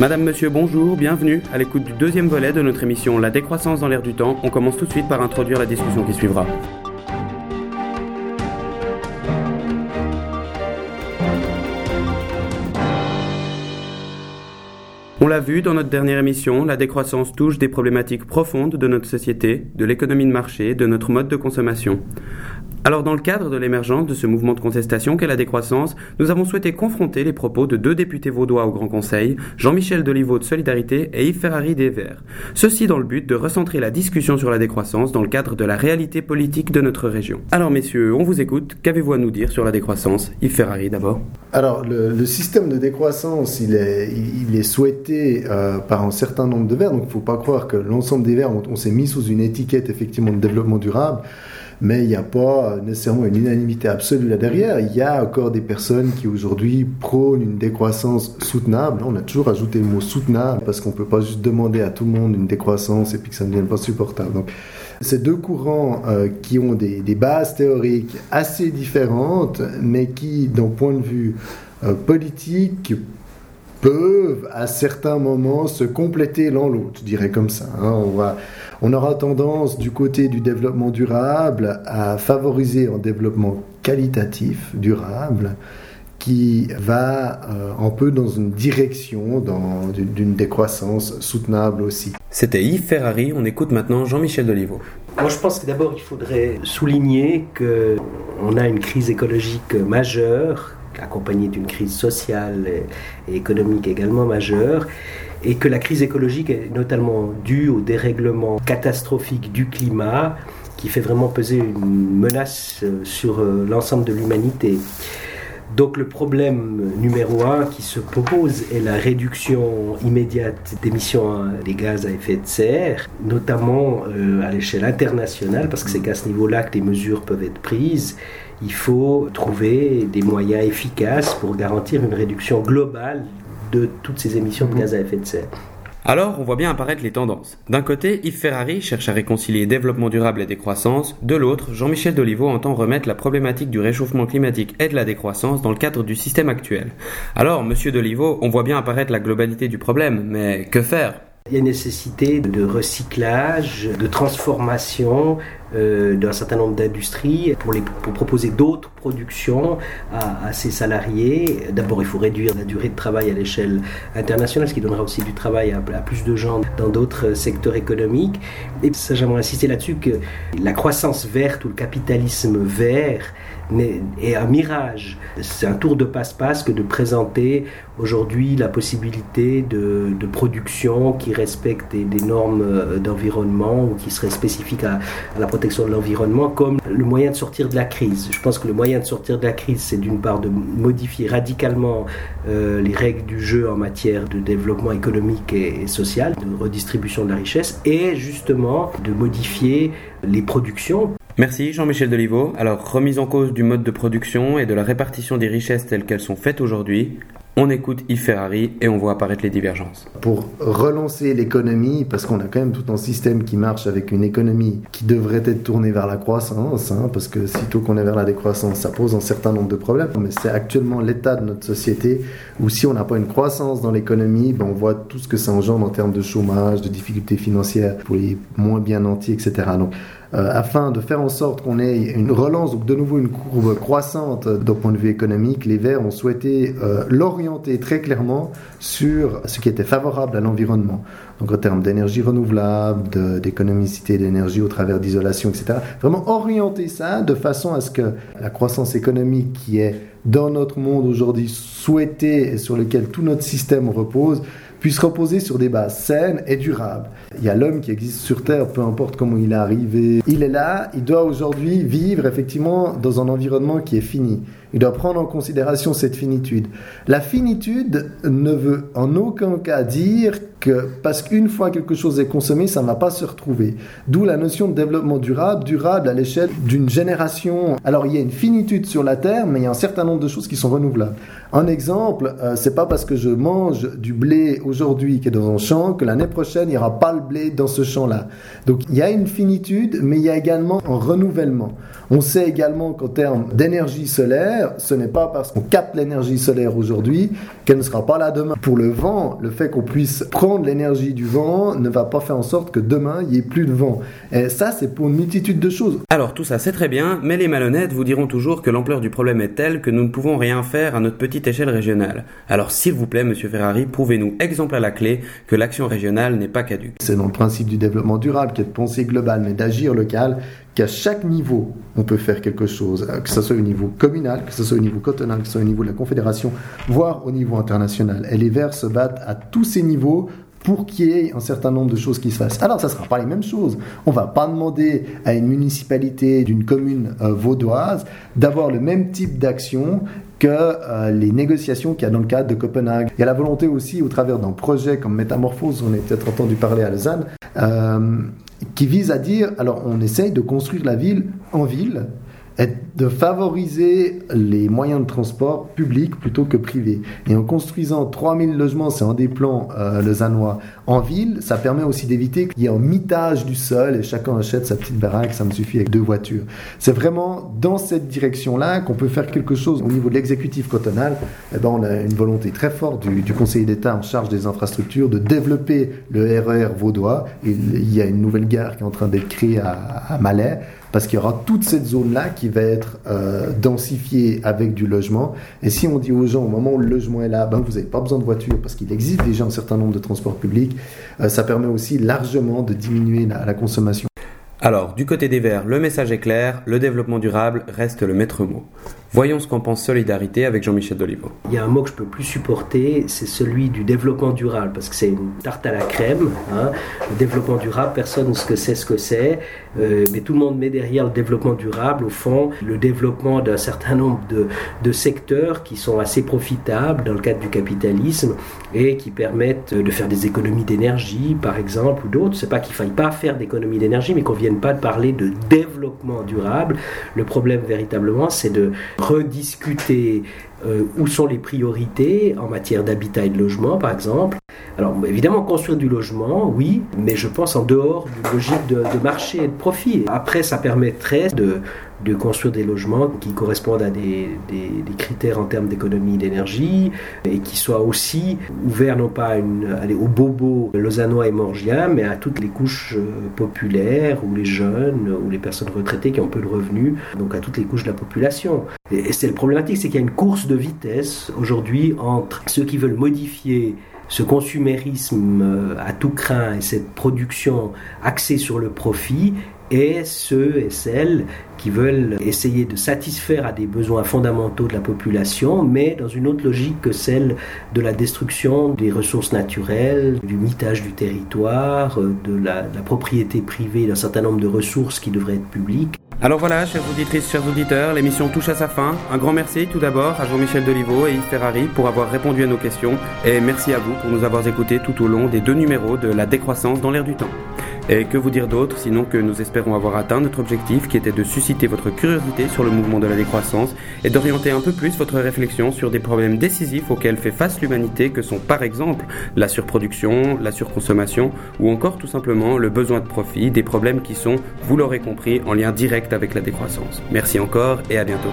Madame, monsieur, bonjour, bienvenue à l'écoute du deuxième volet de notre émission La décroissance dans l'air du temps. On commence tout de suite par introduire la discussion qui suivra. On l'a vu dans notre dernière émission, la décroissance touche des problématiques profondes de notre société, de l'économie de marché, de notre mode de consommation. Alors dans le cadre de l'émergence de ce mouvement de contestation qu'est la décroissance, nous avons souhaité confronter les propos de deux députés vaudois au Grand Conseil, Jean-Michel Deliveau de Solidarité et Yves Ferrari des Verts. Ceci dans le but de recentrer la discussion sur la décroissance dans le cadre de la réalité politique de notre région. Alors messieurs, on vous écoute, qu'avez-vous à nous dire sur la décroissance? Yves Ferrari d'abord. Alors le, système de décroissance, il est, souhaité euh, par un certain nombre de Verts, donc il ne faut pas croire que l'ensemble des Verts, on s'est mis sous une étiquette effectivement de développement durable mais il n'y a pas nécessairement une unanimité absolue là derrière. Il y a encore des personnes qui aujourd'hui prônent une décroissance soutenable. On a toujours ajouté le mot soutenable parce qu'on ne peut pas juste demander à tout le monde une décroissance et puis que ça ne devienne pas supportable. Donc, ces deux courants euh, qui ont des, des, bases théoriques assez différentes, mais qui, d'un point de vue euh, politique, peuvent à certains moments se compléter l'un l'autre, je dirais comme ça. Hein. On va on aura tendance du côté du développement durable à favoriser un développement qualitatif, durable, qui va euh, un peu dans une direction d'une décroissance soutenable aussi. C'était Yves Ferrari, on écoute maintenant Jean-Michel Deliveau. Moi je pense que d'abord il faudrait souligner qu'on a une crise écologique majeure, accompagnée d'une crise sociale et économique également majeure, et que la crise écologique est notamment due au dérèglement catastrophique du climat qui fait vraiment peser une menace euh, sur euh, l'ensemble de l'humanité. Donc le problème numéro un qui se pose est la réduction immédiate d'émissions des gaz à effet de serre, notamment euh, à l'échelle internationale, parce que c'est qu'à ce niveau-là que les mesures peuvent être prises. Il faut trouver des moyens efficaces pour garantir une réduction globale de toutes ces émissions de gaz à effet de serre. Alors, on voit bien apparaître les tendances. D'un côté, Yves Ferrari cherche à réconcilier développement durable et décroissance. De l'autre, Jean-Michel Dolivo entend remettre la problématique du réchauffement climatique et de la décroissance dans le cadre du système actuel. Alors, monsieur Dolivo, on voit bien apparaître la globalité du problème, mais que faire? Il y a nécessité de recyclage, de transformation euh, d'un certain nombre d'industries pour, proposer d'autres productions à, ces salariés. D'abord, il faut réduire la durée de travail à l'échelle internationale, ce qui donnera aussi du travail à, à plus de gens dans d'autres secteurs économiques. Et ça, j'aimerais insister là-dessus que la croissance verte ou le capitalisme vert est un mirage. C'est un tour de passe-passe que de présenter aujourd'hui la possibilité de, production qui respecte des, normes euh, d'environnement ou qui serait spécifique à, la protection de l'environnement comme le moyen de sortir de la crise. Je pense que le moyen de sortir de la crise, c'est d'une part de modifier radicalement euh, les règles du jeu en matière de développement économique et, et social, de redistribution de la richesse, et justement de modifier les productions Merci Jean-Michel Deliveau. Alors, remise en cause du mode de production et de la répartition des richesses telles qu'elles sont faites aujourd'hui, on écoute Yves Ferrari et on voit apparaître les divergences. Pour relancer l'économie, parce qu'on a quand même tout un système qui marche avec une économie qui devrait être tournée vers la croissance, hein, parce que sitôt qu'on est vers la décroissance, ça pose un certain nombre de problèmes. Mais c'est actuellement l'état de notre société où si on n'a pas une croissance dans l'économie, ben on voit tout ce que ça engendre en termes de chômage, de difficultés financières pour les moins bien nantis, etc. Donc, euh, afin de faire en sorte qu'on ait une relance, donc de nouveau une courbe croissante d'un point de vue économique, les Verts ont souhaité euh, l'orienter très clairement sur ce qui était favorable à l'environnement. Donc en termes d'énergie renouvelable, d'économicité d'énergie au travers d'isolation, etc. Vraiment orienter ça de façon à ce que la croissance économique qui est dans notre monde aujourd'hui souhaitée et sur lequel tout notre système repose, puisse reposer sur des bases saines et durables. Il y a l'homme qui existe sur Terre, peu importe comment il est arrivé. Il est là, il doit aujourd'hui vivre effectivement dans un environnement qui est fini. Il doit prendre en considération cette finitude. La finitude ne veut en aucun cas dire que parce qu'une fois quelque chose est consommé, ça ne va pas se retrouver. D'où la notion de développement durable, durable à l'échelle d'une génération. Alors il y a une finitude sur la Terre, mais il y a un certain nombre de choses qui sont renouvelables. Un exemple, euh, c'est pas parce que je mange du blé aujourd'hui qui est dans un champ, que l'année prochaine, il n'y aura pas le blé dans ce champ-là. Donc il y a une finitude, mais il y a également un renouvellement. On sait également qu'en termes d'énergie solaire, ce n'est pas parce qu'on capte l'énergie solaire aujourd'hui qu'elle ne sera pas là demain. Pour le vent, le fait qu'on puisse prendre l'énergie du vent ne va pas faire en sorte que demain, il n'y ait plus de vent. Et ça, c'est pour une multitude de choses. Alors tout ça, c'est très bien, mais les malhonnêtes vous diront toujours que l'ampleur du problème est telle que nous ne pouvons rien faire à notre petite échelle régionale. Alors s'il vous plaît, monsieur Ferrari, prouvez-nous, exemple à la clé, que l'action régionale n'est pas caduque. C'est dans le principe du développement durable, qui est de penser global, mais d'agir local, qu'à chaque niveau, on peut faire quelque chose, euh, que ce soit au niveau communal, que ce soit au niveau cantonal, que ce soit au niveau de la Confédération, voire au niveau international. Et les Verts se battent à tous ces niveaux pour qu'il y ait un certain nombre de choses qui se fassent. Alors, ça ne sera pas les mêmes choses. On ne va pas demander à une municipalité d'une commune euh, vaudoise d'avoir le même type d'action que euh, les négociations qu'il y a dans le cadre de Copenhague. Il y a la volonté aussi, au travers d'un projet comme Métamorphose, on a peut-être entendu parler à Lausanne, qui vise à dire, alors on essaye de construire la ville en ville, et de favoriser les moyens de transport publics plutôt que privés. Et en construisant 3000 logements, c'est un des plans euh, lausannois, en ville, ça permet aussi d'éviter qu'il y ait un mitage du sol et chacun achète sa petite baraque, ça me suffit avec deux voitures. C'est vraiment dans cette direction-là qu'on peut faire quelque chose au niveau de l'exécutif cotonal. Eh ben, on a une volonté très forte du, du conseiller d'État en charge des infrastructures de développer le RER e vaudois. Il y a une nouvelle gare qui est en train d'être créée à, à Malais parce qu'il y aura toute cette zone-là qui va être euh, densifiée avec du logement. Et si on dit aux gens, au moment où le logement est là, ben, vous n'avez pas besoin de voiture parce qu'il existe déjà un certain nombre de transports publics, euh, ça permet aussi largement de diminuer la, la consommation. Alors, du côté des Verts, le message est clair, le développement durable reste le maître mot. Voyons ce qu'en pense Solidarité avec Jean-Michel Dolivo. Il y a un mot que je peux plus supporter, c'est celui du développement durable, parce que c'est une tarte à la crème. Hein. Le développement durable, personne ne sait ce que c'est, euh, mais tout le monde met derrière le développement durable, au fond, le développement d'un certain nombre de, de, secteurs qui sont assez profitables dans le cadre du capitalisme et qui permettent de faire des économies d'énergie, par exemple, ou d'autres. C'est pas qu'il faille pas faire d'économies d'énergie, mais qu'on vienne pas de parler de développement durable. Le problème véritablement, c'est de rediscuter euh, où sont les priorités en matière d'habitat et de logement, par exemple. Alors évidemment, construire du logement, oui, mais je pense en dehors d'une logique de, marché et de profit. Après, ça permettrait de, construire des logements qui correspondent à des, critères en termes d'économie d'énergie et qui soient aussi ouverts non pas à une, aux bobos lausannois et morgiens, mais à toutes les couches euh, populaires ou les jeunes ou les personnes retraitées qui ont peu de revenus, donc à toutes les couches de la population. Et, et c'est le problématique, c'est qu'il y a une course de vitesse aujourd'hui entre ceux qui veulent modifier ce consumérisme euh, à tout craint et cette production axée sur le profit et ceux et celles qui veulent essayer de satisfaire à des besoins fondamentaux de la population, mais dans une autre logique que celle de la destruction des ressources naturelles, du mitage du territoire, euh, de la, propriété privée d'un certain nombre de ressources qui devraient être publiques. Alors voilà, chers auditrices, chers auditeurs, l'émission touche à sa fin. Un grand merci tout d'abord à Jean-Michel Deliveau et Yves Ferrari pour avoir répondu à nos questions et merci à vous pour nous avoir écoutés tout au long des deux numéros de La décroissance dans l'air du temps. Et que vous dire d'autre sinon que nous espérons avoir atteint notre objectif qui était de susciter votre curiosité sur le mouvement de la décroissance et d'orienter un peu plus votre réflexion sur des problèmes décisifs auxquels fait face l'humanité que sont par exemple la surproduction, la surconsommation ou encore tout simplement le besoin de profit, des problèmes qui sont, vous l'aurez compris, en lien direct avec la décroissance. Merci encore et à bientôt.